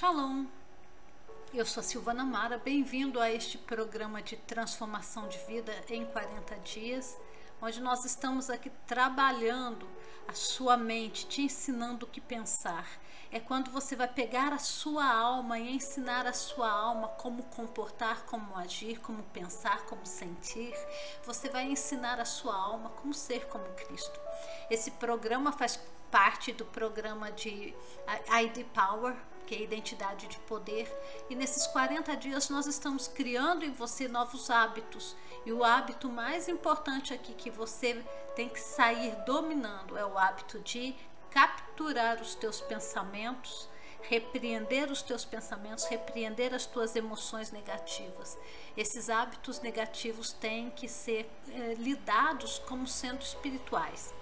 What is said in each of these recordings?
Shalom! Eu sou Silvana Mara, bem-vindo a este programa de transformação de vida em 40 dias, onde nós estamos aqui trabalhando a sua mente, te ensinando o que pensar. É quando você vai pegar a sua alma e ensinar a sua alma como comportar, como agir, como pensar, como sentir. Você vai ensinar a sua alma como ser como Cristo. Esse programa faz parte do programa de ID Power, que é identidade de poder. E nesses 40 dias nós estamos criando em você novos hábitos. E o hábito mais importante aqui que você tem que sair dominando é o hábito de capturar os teus pensamentos, repreender os teus pensamentos, repreender as tuas emoções negativas. Esses hábitos negativos têm que ser é, lidados como sendo espirituais.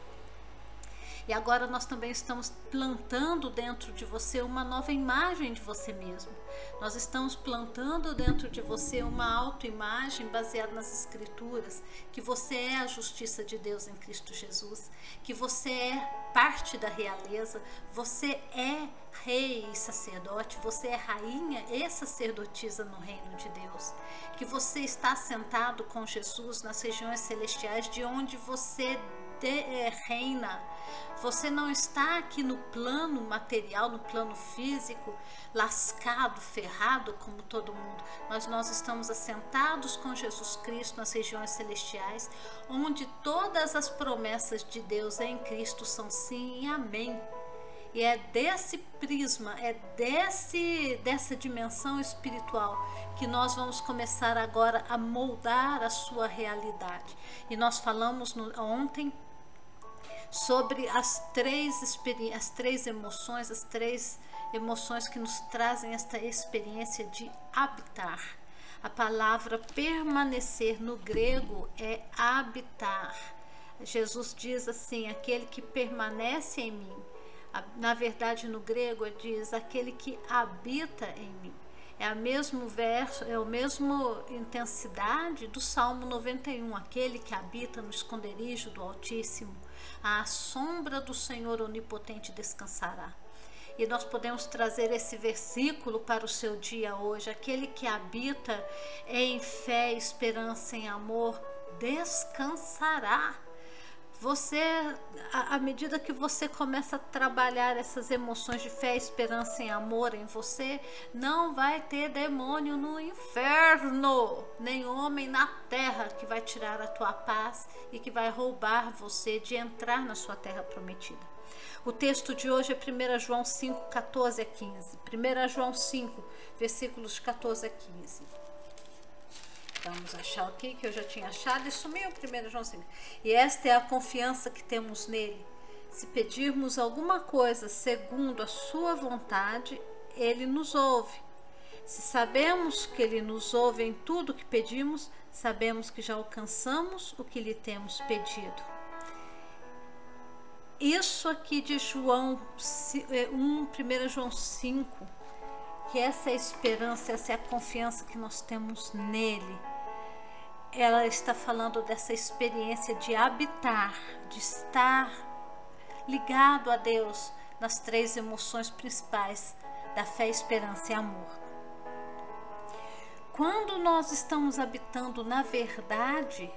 E agora nós também estamos plantando dentro de você uma nova imagem de você mesmo. Nós estamos plantando dentro de você uma autoimagem baseada nas Escrituras, que você é a justiça de Deus em Cristo Jesus, que você é parte da realeza, você é rei e sacerdote, você é rainha e sacerdotisa no reino de Deus, que você está sentado com Jesus nas regiões celestiais, de onde você reina. Você não está aqui no plano material, no plano físico, lascado, ferrado como todo mundo, mas nós estamos assentados com Jesus Cristo nas regiões celestiais, onde todas as promessas de Deus em Cristo são sim e amém. E é desse prisma, é desse dessa dimensão espiritual que nós vamos começar agora a moldar a sua realidade. E nós falamos no, ontem sobre as três, as três emoções, as três emoções que nos trazem esta experiência de habitar. A palavra permanecer no grego é habitar. Jesus diz assim: aquele que permanece em mim. Na verdade, no grego diz aquele que habita em mim. É a mesmo verso, é a mesma intensidade do Salmo 91, aquele que habita no esconderijo do Altíssimo à sombra do Senhor onipotente descansará. E nós podemos trazer esse versículo para o seu dia hoje. Aquele que habita em fé, esperança, em amor, descansará. Você, à medida que você começa a trabalhar essas emoções de fé, esperança e amor em você, não vai ter demônio no inferno, nem homem na terra que vai tirar a tua paz e que vai roubar você de entrar na sua terra prometida. O texto de hoje é 1 João 5, 14 a 15. 1 João 5, versículos 14 a 15. Vamos achar aqui que eu já tinha achado e sumiu o 1 João 5. E esta é a confiança que temos nele. Se pedirmos alguma coisa segundo a sua vontade, ele nos ouve. Se sabemos que ele nos ouve em tudo que pedimos, sabemos que já alcançamos o que lhe temos pedido. Isso aqui de João 1, 1 é, João 5, que essa é a esperança, essa é a confiança que nós temos nele. Ela está falando dessa experiência de habitar, de estar ligado a Deus nas três emoções principais da fé, esperança e amor. Quando nós estamos habitando na verdade,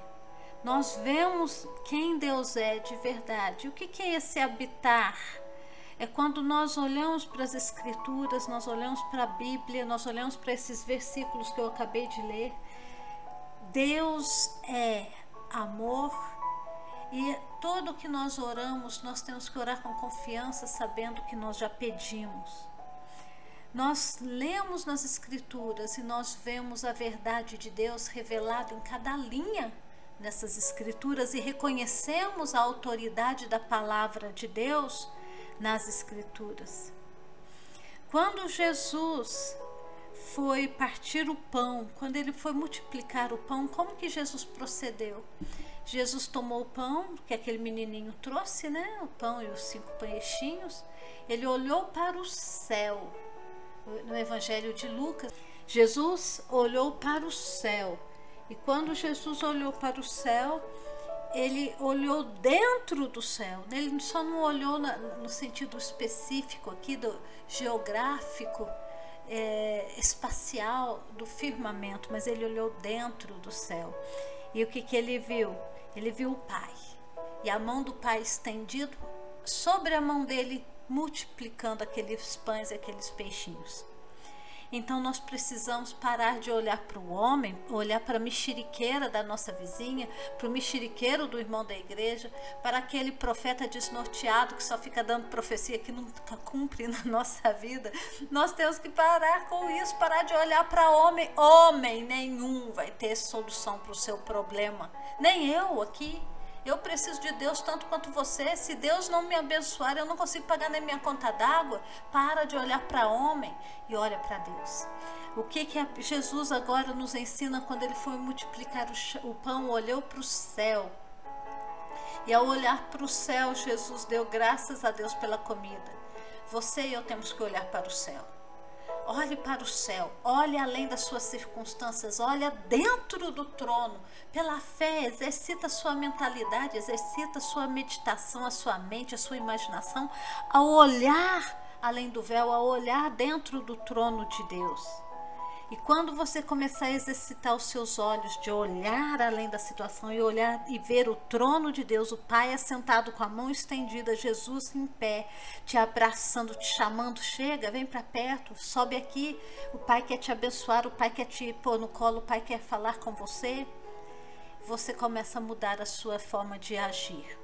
nós vemos quem Deus é de verdade. O que é esse habitar? É quando nós olhamos para as Escrituras, nós olhamos para a Bíblia, nós olhamos para esses versículos que eu acabei de ler. Deus é amor e tudo que nós oramos, nós temos que orar com confiança, sabendo que nós já pedimos. Nós lemos nas Escrituras e nós vemos a verdade de Deus revelada em cada linha nessas Escrituras e reconhecemos a autoridade da palavra de Deus nas Escrituras. Quando Jesus foi partir o pão, quando ele foi multiplicar o pão, como que Jesus procedeu? Jesus tomou o pão que aquele menininho trouxe, né? O pão e os cinco peixinhos. Ele olhou para o céu no Evangelho de Lucas, Jesus olhou para o céu. E quando Jesus olhou para o céu, ele olhou dentro do céu. Ele só não olhou no sentido específico aqui do geográfico é, espacial do firmamento, mas ele olhou dentro do céu. E o que, que ele viu? Ele viu o Pai. E a mão do Pai estendido sobre a mão dele, multiplicando aqueles pães e aqueles peixinhos. Então nós precisamos parar de olhar para o homem, olhar para a mexeriqueira da nossa vizinha, para o mexeriqueiro do irmão da igreja, para aquele profeta desnorteado que só fica dando profecia que nunca cumpre na nossa vida. Nós temos que parar com isso, parar de olhar para homem. Homem nenhum vai ter solução para o seu problema. Nem eu aqui. Eu preciso de Deus tanto quanto você. Se Deus não me abençoar, eu não consigo pagar nem minha conta d'água. Para de olhar para homem e olha para Deus. O que, que Jesus agora nos ensina quando ele foi multiplicar o pão, olhou para o céu. E ao olhar para o céu, Jesus deu graças a Deus pela comida. Você e eu temos que olhar para o céu. Olhe para o céu, olhe além das suas circunstâncias, olha dentro do trono. Pela fé, exercita a sua mentalidade, exercita a sua meditação, a sua mente, a sua imaginação, ao olhar além do véu, ao olhar dentro do trono de Deus. E quando você começar a exercitar os seus olhos de olhar além da situação e olhar e ver o trono de Deus, o Pai assentado com a mão estendida, Jesus em pé, te abraçando, te chamando, chega, vem para perto, sobe aqui. O Pai quer te abençoar, o Pai quer te pôr no colo, o Pai quer falar com você. Você começa a mudar a sua forma de agir.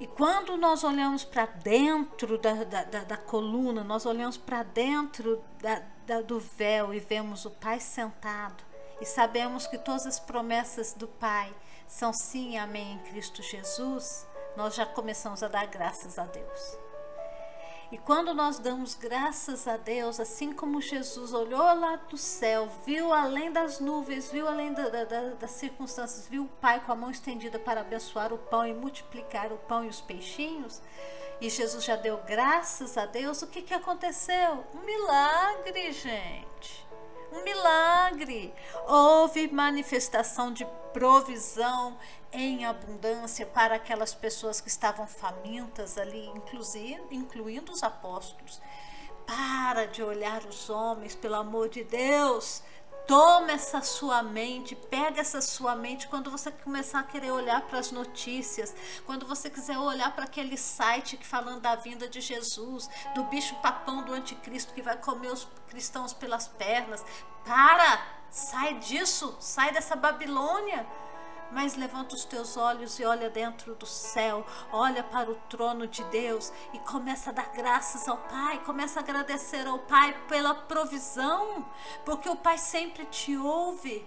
E quando nós olhamos para dentro da, da, da, da, coluna, nós olhamos para dentro da, do véu e vemos o Pai sentado, e sabemos que todas as promessas do Pai são sim e amém em Cristo Jesus, nós já começamos a dar graças a Deus. E quando nós damos graças a Deus, assim como Jesus olhou lá do céu, viu além das nuvens, viu além da, da, das circunstâncias, viu o Pai com a mão estendida para abençoar o pão e multiplicar o pão e os peixinhos, e Jesus já deu graças a Deus, o que, que aconteceu? Um milagre, gente um milagre. Houve manifestação de provisão em abundância para aquelas pessoas que estavam famintas ali, inclusive, incluindo os apóstolos. Para de olhar os homens, pelo amor de Deus. Toma essa sua mente, pega essa sua mente quando você começar a querer olhar para as notícias, quando você quiser olhar para aquele site que falando da vinda de Jesus, do bicho papão do anticristo que vai comer os cristãos pelas pernas. Para! Sai disso, sai dessa Babilônia mas levanta os teus olhos e olha dentro do céu, olha para o trono de Deus e começa a dar graças ao Pai, começa a agradecer ao Pai pela provisão, porque o Pai sempre te ouve.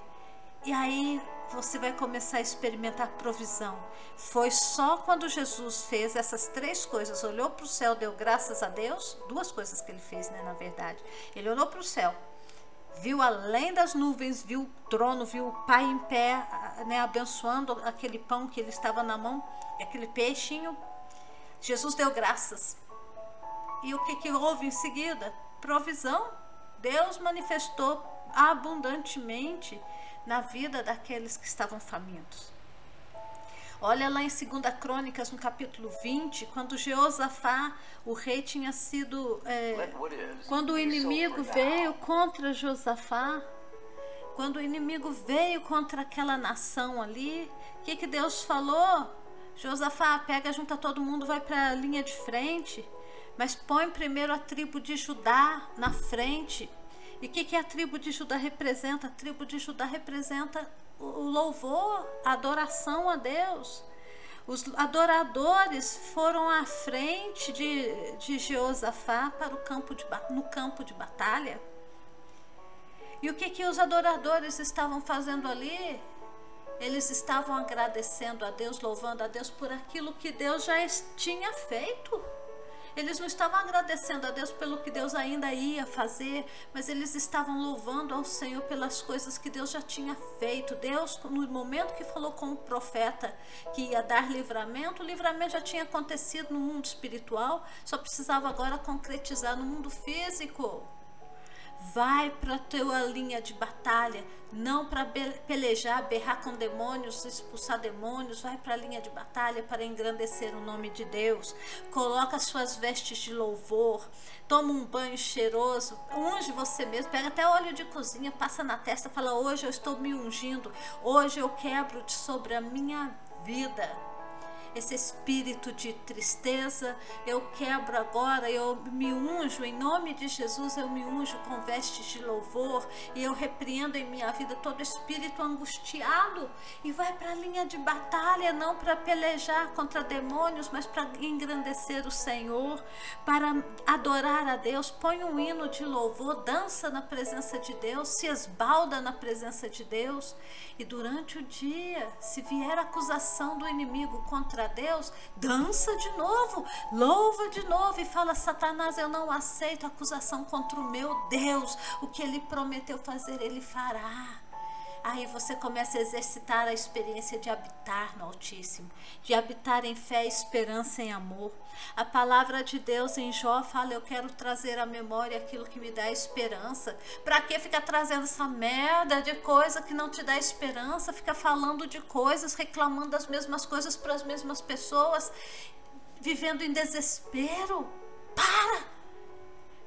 E aí você vai começar a experimentar provisão. Foi só quando Jesus fez essas três coisas, olhou para o céu, deu graças a Deus, duas coisas que ele fez, né, na verdade. Ele olhou para o céu, viu além das nuvens, viu o trono, viu o pai em pé, né, abençoando aquele pão que ele estava na mão, aquele peixinho. Jesus deu graças. E o que, que houve em seguida? Provisão. Deus manifestou abundantemente na vida daqueles que estavam famintos. Olha lá em 2 Crônicas, no capítulo 20, quando Jeosafá, o rei, tinha sido. É, quando o inimigo veio contra Josafá, quando o inimigo veio contra aquela nação ali, o que, que Deus falou? Josafá, pega, junta todo mundo, vai para a linha de frente, mas põe primeiro a tribo de Judá na frente. E o que, que a tribo de Judá representa? A tribo de Judá representa o louvor, a adoração a Deus. Os adoradores foram à frente de, de Jeosafá para o campo de, no campo de batalha. E o que, que os adoradores estavam fazendo ali? Eles estavam agradecendo a Deus, louvando a Deus por aquilo que Deus já tinha feito. Eles não estavam agradecendo a Deus pelo que Deus ainda ia fazer, mas eles estavam louvando ao Senhor pelas coisas que Deus já tinha feito. Deus, no momento que falou com o profeta que ia dar livramento, o livramento já tinha acontecido no mundo espiritual, só precisava agora concretizar no mundo físico. Vai para a tua linha de batalha, não para pelejar, berrar com demônios, expulsar demônios, vai para a linha de batalha para engrandecer o nome de Deus. Coloca suas vestes de louvor, toma um banho cheiroso, unge você mesmo, pega até óleo de cozinha, passa na testa, fala: "Hoje eu estou me ungindo, hoje eu quebro sobre a minha vida" esse espírito de tristeza, eu quebro agora, eu me unjo, em nome de Jesus, eu me unjo com vestes de louvor e eu repreendo em minha vida todo espírito angustiado e vai para a linha de batalha, não para pelejar contra demônios, mas para engrandecer o Senhor, para adorar a Deus. Põe um hino de louvor, dança na presença de Deus, se esbalda na presença de Deus e durante o dia, se vier acusação do inimigo contra Deus, dança de novo, louva de novo e fala: Satanás, eu não aceito acusação contra o meu Deus. O que ele prometeu fazer, ele fará. Aí você começa a exercitar a experiência de habitar no Altíssimo, de habitar em fé, esperança e amor. A palavra de Deus em Jó fala: Eu quero trazer à memória aquilo que me dá esperança. Para que ficar trazendo essa merda de coisa que não te dá esperança? Fica falando de coisas, reclamando das mesmas coisas para as mesmas pessoas, vivendo em desespero? Para!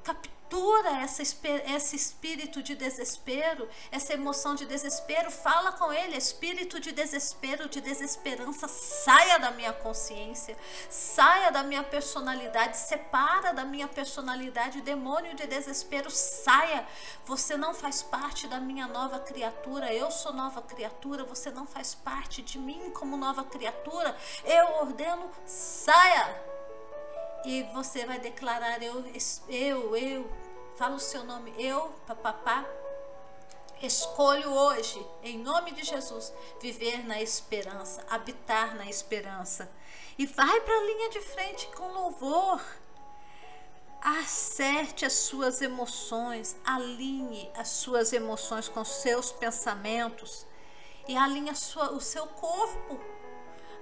Captura captura essa, esse espírito de desespero, essa emoção de desespero, fala com ele, espírito de desespero, de desesperança, saia da minha consciência, saia da minha personalidade, separa da minha personalidade, demônio de desespero, saia. Você não faz parte da minha nova criatura, eu sou nova criatura, você não faz parte de mim como nova criatura. Eu ordeno, saia. E você vai declarar eu, eu, eu, fala o seu nome, eu, papapá, escolho hoje, em nome de Jesus, viver na esperança, habitar na esperança. E vai para a linha de frente com louvor. Acerte as suas emoções, alinhe as suas emoções com seus pensamentos e alinhe sua, o seu corpo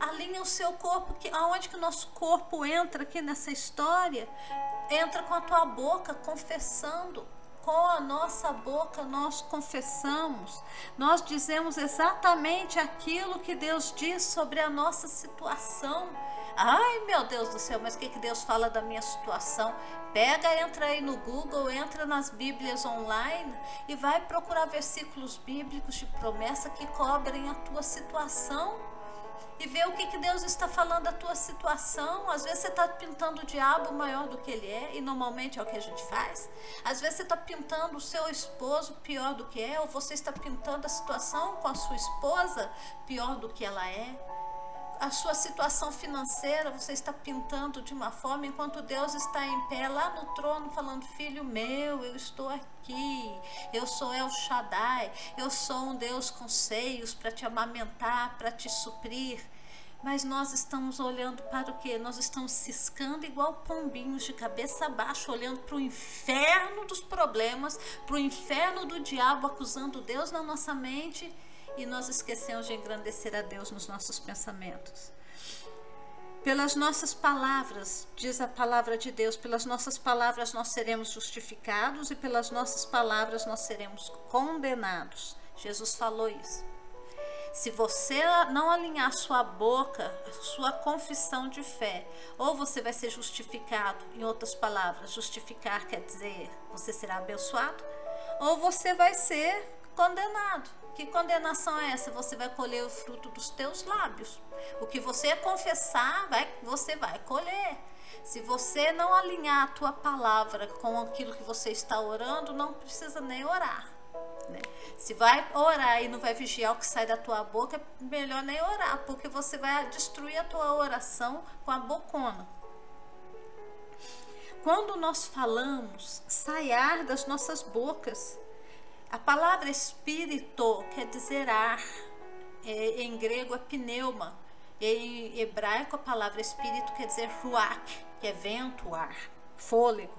alinha o seu corpo, que aonde que o nosso corpo entra aqui nessa história? Entra com a tua boca confessando. Com a nossa boca nós confessamos, nós dizemos exatamente aquilo que Deus diz sobre a nossa situação. Ai meu Deus do céu, mas o que, que Deus fala da minha situação? Pega, entra aí no Google, entra nas Bíblias online e vai procurar versículos bíblicos de promessa que cobrem a tua situação e ver o que, que Deus está falando da tua situação. Às vezes você está pintando o diabo maior do que ele é, e normalmente é o que a gente faz. Às vezes você está pintando o seu esposo pior do que é, ou você está pintando a situação com a sua esposa pior do que ela é a sua situação financeira você está pintando de uma forma enquanto Deus está em pé lá no trono falando filho meu eu estou aqui eu sou El Shaddai eu sou um Deus com seios para te amamentar para te suprir mas nós estamos olhando para o que? Nós estamos ciscando igual pombinhos de cabeça baixa, olhando para o inferno dos problemas, para o inferno do diabo, acusando Deus na nossa mente e nós esquecemos de engrandecer a Deus nos nossos pensamentos. Pelas nossas palavras, diz a palavra de Deus, pelas nossas palavras nós seremos justificados e pelas nossas palavras nós seremos condenados. Jesus falou isso. Se você não alinhar sua boca, sua confissão de fé, ou você vai ser justificado, em outras palavras, justificar quer dizer você será abençoado, ou você vai ser condenado. Que condenação é essa? Você vai colher o fruto dos teus lábios. O que você confessar, vai, você vai colher. Se você não alinhar a tua palavra com aquilo que você está orando, não precisa nem orar. Né? Se vai orar e não vai vigiar o que sai da tua boca, é melhor nem orar, porque você vai destruir a tua oração com a bocona. Quando nós falamos, sai ar das nossas bocas. A palavra espírito quer dizer ar, é, em grego é pneuma, em hebraico a palavra espírito quer dizer ruach, que é vento, ar, fôlego.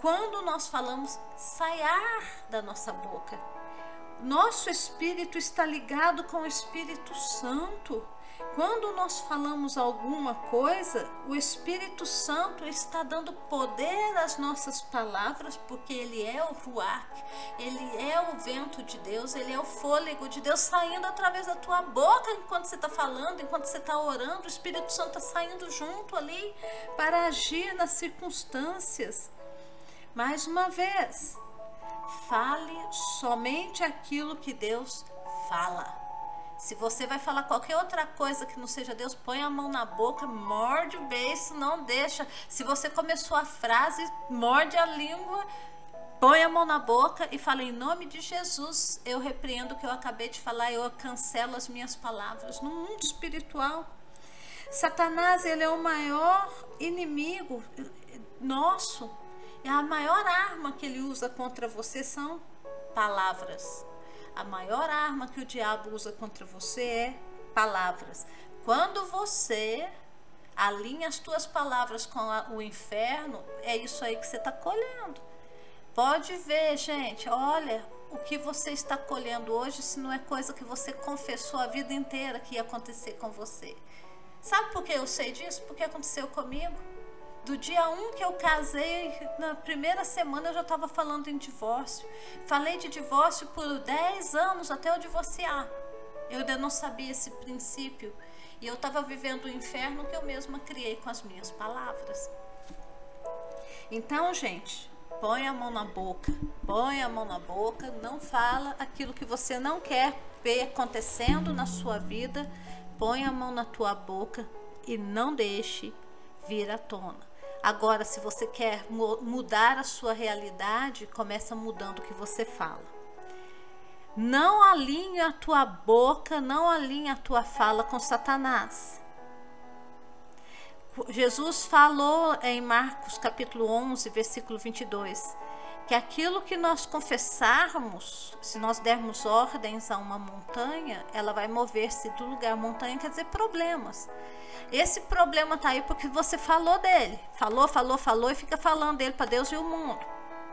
Quando nós falamos sai ar da nossa boca, nosso espírito está ligado com o Espírito Santo. Quando nós falamos alguma coisa, o Espírito Santo está dando poder às nossas palavras, porque ele é o ruach, ele é o vento de Deus, ele é o fôlego de Deus saindo através da tua boca enquanto você está falando, enquanto você está orando, o Espírito Santo está saindo junto ali para agir nas circunstâncias. Mais uma vez, fale somente aquilo que Deus fala. Se você vai falar qualquer outra coisa que não seja Deus, põe a mão na boca, morde o beiço, não deixa. Se você começou a frase, morde a língua, põe a mão na boca e fala em nome de Jesus. Eu repreendo o que eu acabei de falar, eu cancelo as minhas palavras. No mundo espiritual, Satanás, ele é o maior inimigo nosso. E a maior arma que ele usa contra você são palavras. A maior arma que o diabo usa contra você é palavras. Quando você alinha as tuas palavras com a, o inferno, é isso aí que você está colhendo. Pode ver, gente, olha o que você está colhendo hoje, se não é coisa que você confessou a vida inteira que ia acontecer com você. Sabe por que eu sei disso? Porque aconteceu comigo. Do dia 1 um que eu casei, na primeira semana eu já estava falando em divórcio. Falei de divórcio por 10 anos até eu divorciar. Eu ainda não sabia esse princípio. E eu estava vivendo o inferno que eu mesma criei com as minhas palavras. Então, gente, põe a mão na boca. Põe a mão na boca. Não fala aquilo que você não quer ver acontecendo na sua vida. Põe a mão na tua boca e não deixe vir à tona. Agora, se você quer mudar a sua realidade, começa mudando o que você fala. Não alinhe a tua boca, não alinhe a tua fala com Satanás. Jesus falou em Marcos capítulo 11, versículo 22, que aquilo que nós confessarmos, se nós dermos ordens a uma montanha, ela vai mover-se do lugar. Montanha quer dizer problemas. Esse problema tá aí porque você falou dele. Falou, falou, falou e fica falando dele para Deus e o mundo.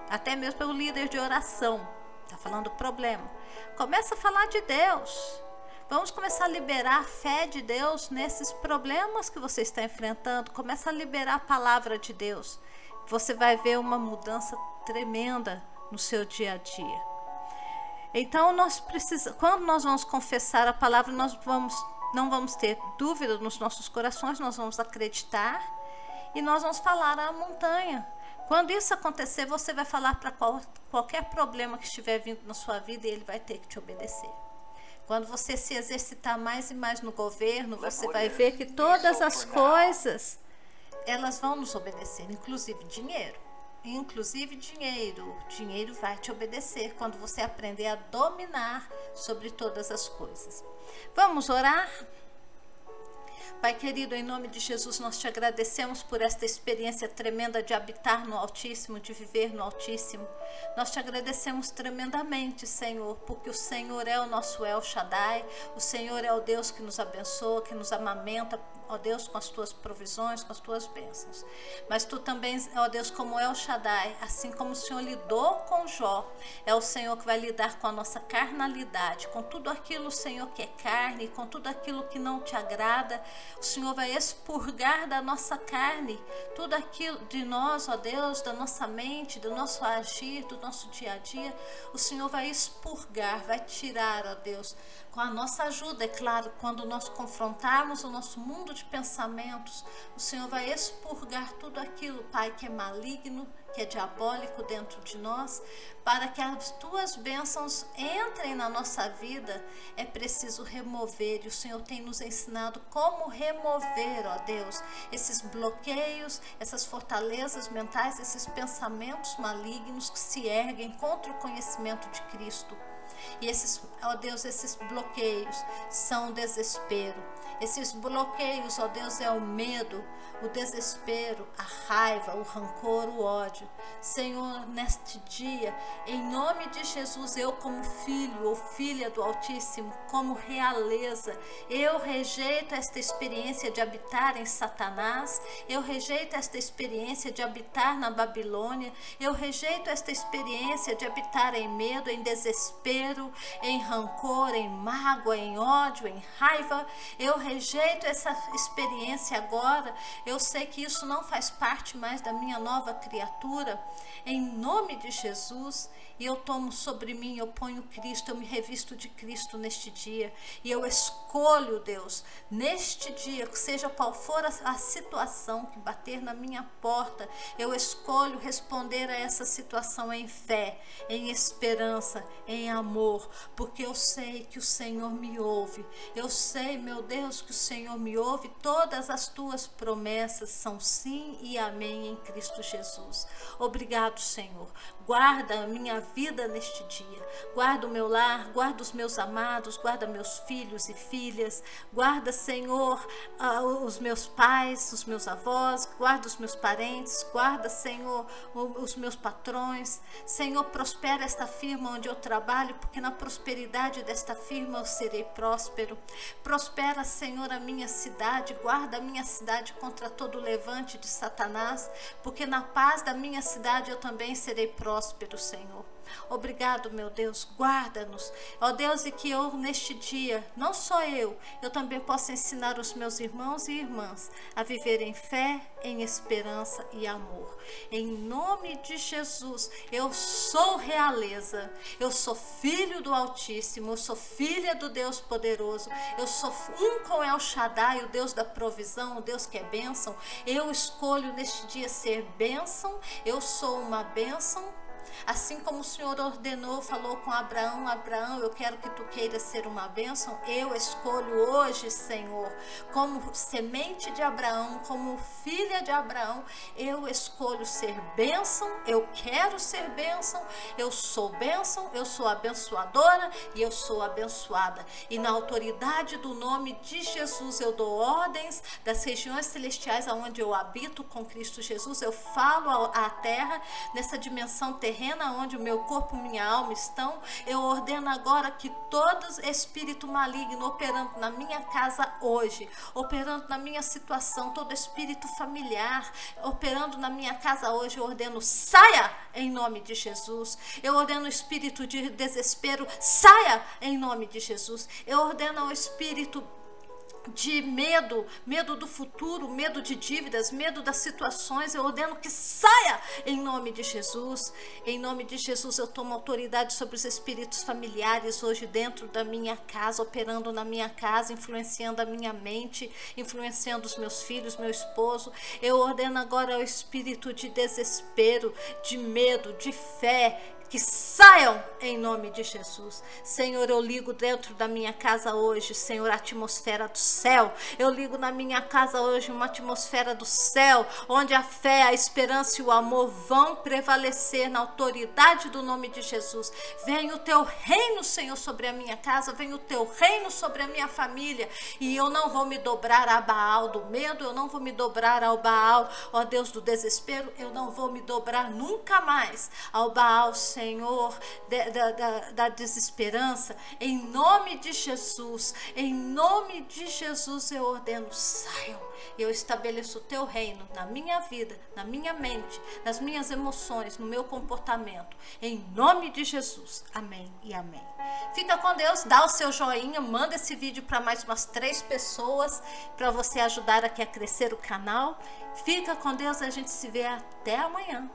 Até mesmo pelo líder de oração. Tá falando do problema. Começa a falar de Deus. Vamos começar a liberar a fé de Deus nesses problemas que você está enfrentando. Começa a liberar a palavra de Deus. Você vai ver uma mudança tremenda no seu dia a dia. Então nós precisamos, quando nós vamos confessar a palavra, nós vamos não vamos ter dúvida nos nossos corações, nós vamos acreditar e nós vamos falar à montanha. Quando isso acontecer, você vai falar para qual, qualquer problema que estiver vindo na sua vida e ele vai ter que te obedecer. Quando você se exercitar mais e mais no governo, você vai ver que todas as coisas elas vão nos obedecer, inclusive dinheiro. Inclusive dinheiro. Dinheiro vai te obedecer quando você aprender a dominar sobre todas as coisas. Vamos orar? Pai querido, em nome de Jesus, nós te agradecemos por esta experiência tremenda de habitar no Altíssimo, de viver no Altíssimo. Nós te agradecemos tremendamente, Senhor, porque o Senhor é o nosso El Shaddai, o Senhor é o Deus que nos abençoa, que nos amamenta, ó Deus, com as tuas provisões, com as tuas bênçãos. Mas tu também, ó Deus, como El Shaddai, assim como o Senhor lidou com Jó, é o Senhor que vai lidar com a nossa carnalidade, com tudo aquilo, Senhor, que é carne, com tudo aquilo que não te agrada o Senhor vai expurgar da nossa carne tudo aquilo de nós, ó Deus, da nossa mente, do nosso agir, do nosso dia a dia. O Senhor vai expurgar, vai tirar, ó Deus, com a nossa ajuda, é claro, quando nós confrontarmos o nosso mundo de pensamentos, o Senhor vai expurgar tudo aquilo, Pai, que é maligno, que é diabólico dentro de nós, para que as tuas bênçãos entrem na nossa vida, é preciso remover, e o Senhor tem nos ensinado como remover, ó Deus, esses bloqueios, essas fortalezas mentais, esses pensamentos malignos que se erguem contra o conhecimento de Cristo. E esses, ó Deus, esses bloqueios são o desespero. Esses bloqueios, ó Deus, é o medo, o desespero, a raiva, o rancor, o ódio. Senhor, neste dia, em nome de Jesus, eu como filho ou filha do Altíssimo, como realeza, eu rejeito esta experiência de habitar em Satanás, eu rejeito esta experiência de habitar na Babilônia, eu rejeito esta experiência de habitar em medo, em desespero, desespero, em rancor, em mágoa, em ódio, em raiva. Eu rejeito essa experiência agora. Eu sei que isso não faz parte mais da minha nova criatura. Em nome de Jesus, e eu tomo sobre mim, eu ponho Cristo, eu me revisto de Cristo neste dia, e eu escolho, Deus, neste dia, seja qual for a, a situação que bater na minha porta, eu escolho responder a essa situação em fé, em esperança, em amor, porque eu sei que o Senhor me ouve, eu sei, meu Deus, que o Senhor me ouve, todas as tuas promessas são sim e amém em Cristo Jesus. Obrigado, Senhor. Guarda a minha vida neste dia. Guarda o meu lar, guarda os meus amados, guarda meus filhos e filhas. Guarda, Senhor, os meus pais, os meus avós, guarda os meus parentes, guarda, Senhor, os meus patrões. Senhor, prospera esta firma onde eu trabalho, porque na prosperidade desta firma eu serei próspero. Prospera, Senhor, a minha cidade, guarda a minha cidade contra todo levante de Satanás, porque na paz da minha cidade eu também serei próspero, Senhor. Obrigado, meu Deus, guarda-nos. Ó Deus, e que eu neste dia, não só eu, eu também possa ensinar os meus irmãos e irmãs a viver em fé, em esperança e amor. Em nome de Jesus, eu sou realeza, eu sou filho do Altíssimo, eu sou filha do Deus poderoso, eu sou um com El Shaddai, o Deus da provisão, o Deus que é bênção. Eu escolho neste dia ser bênção, eu sou uma bênção Assim como o Senhor ordenou, falou com Abraão: Abraão, eu quero que tu queiras ser uma bênção. Eu escolho hoje, Senhor, como semente de Abraão, como filha de Abraão, eu escolho ser bênção. Eu quero ser bênção. Eu sou bênção, eu sou abençoadora e eu sou abençoada. E na autoridade do nome de Jesus, eu dou ordens das regiões celestiais aonde eu habito com Cristo Jesus. Eu falo à terra nessa dimensão terrena terrena onde o meu corpo e minha alma estão, eu ordeno agora que todo espírito maligno operando na minha casa hoje, operando na minha situação, todo espírito familiar operando na minha casa hoje, eu ordeno saia em nome de Jesus. Eu ordeno o espírito de desespero, saia em nome de Jesus. Eu ordeno ao espírito de medo, medo do futuro, medo de dívidas, medo das situações, eu ordeno que saia em nome de Jesus. Em nome de Jesus, eu tomo autoridade sobre os espíritos familiares hoje dentro da minha casa, operando na minha casa, influenciando a minha mente, influenciando os meus filhos, meu esposo. Eu ordeno agora o espírito de desespero, de medo, de fé, que saiam em nome de Jesus. Senhor, eu ligo dentro da minha casa hoje, Senhor, a atmosfera do céu. Eu ligo na minha casa hoje uma atmosfera do céu, onde a fé, a esperança e o amor vão prevalecer na autoridade do nome de Jesus. Vem o teu reino, Senhor, sobre a minha casa, vem o teu reino sobre a minha família, e eu não vou me dobrar a Baal do medo, eu não vou me dobrar ao Baal, ó Deus do desespero, eu não vou me dobrar nunca mais ao Baal, Senhor, da, da, da desesperança, em nome de Jesus, em nome de Jesus eu ordeno, saiam. Eu estabeleço o teu reino na minha vida, na minha mente, nas minhas emoções, no meu comportamento. Em nome de Jesus. Amém e amém. Fica com Deus, dá o seu joinha, manda esse vídeo para mais umas três pessoas para você ajudar aqui a crescer o canal. Fica com Deus, a gente se vê até amanhã.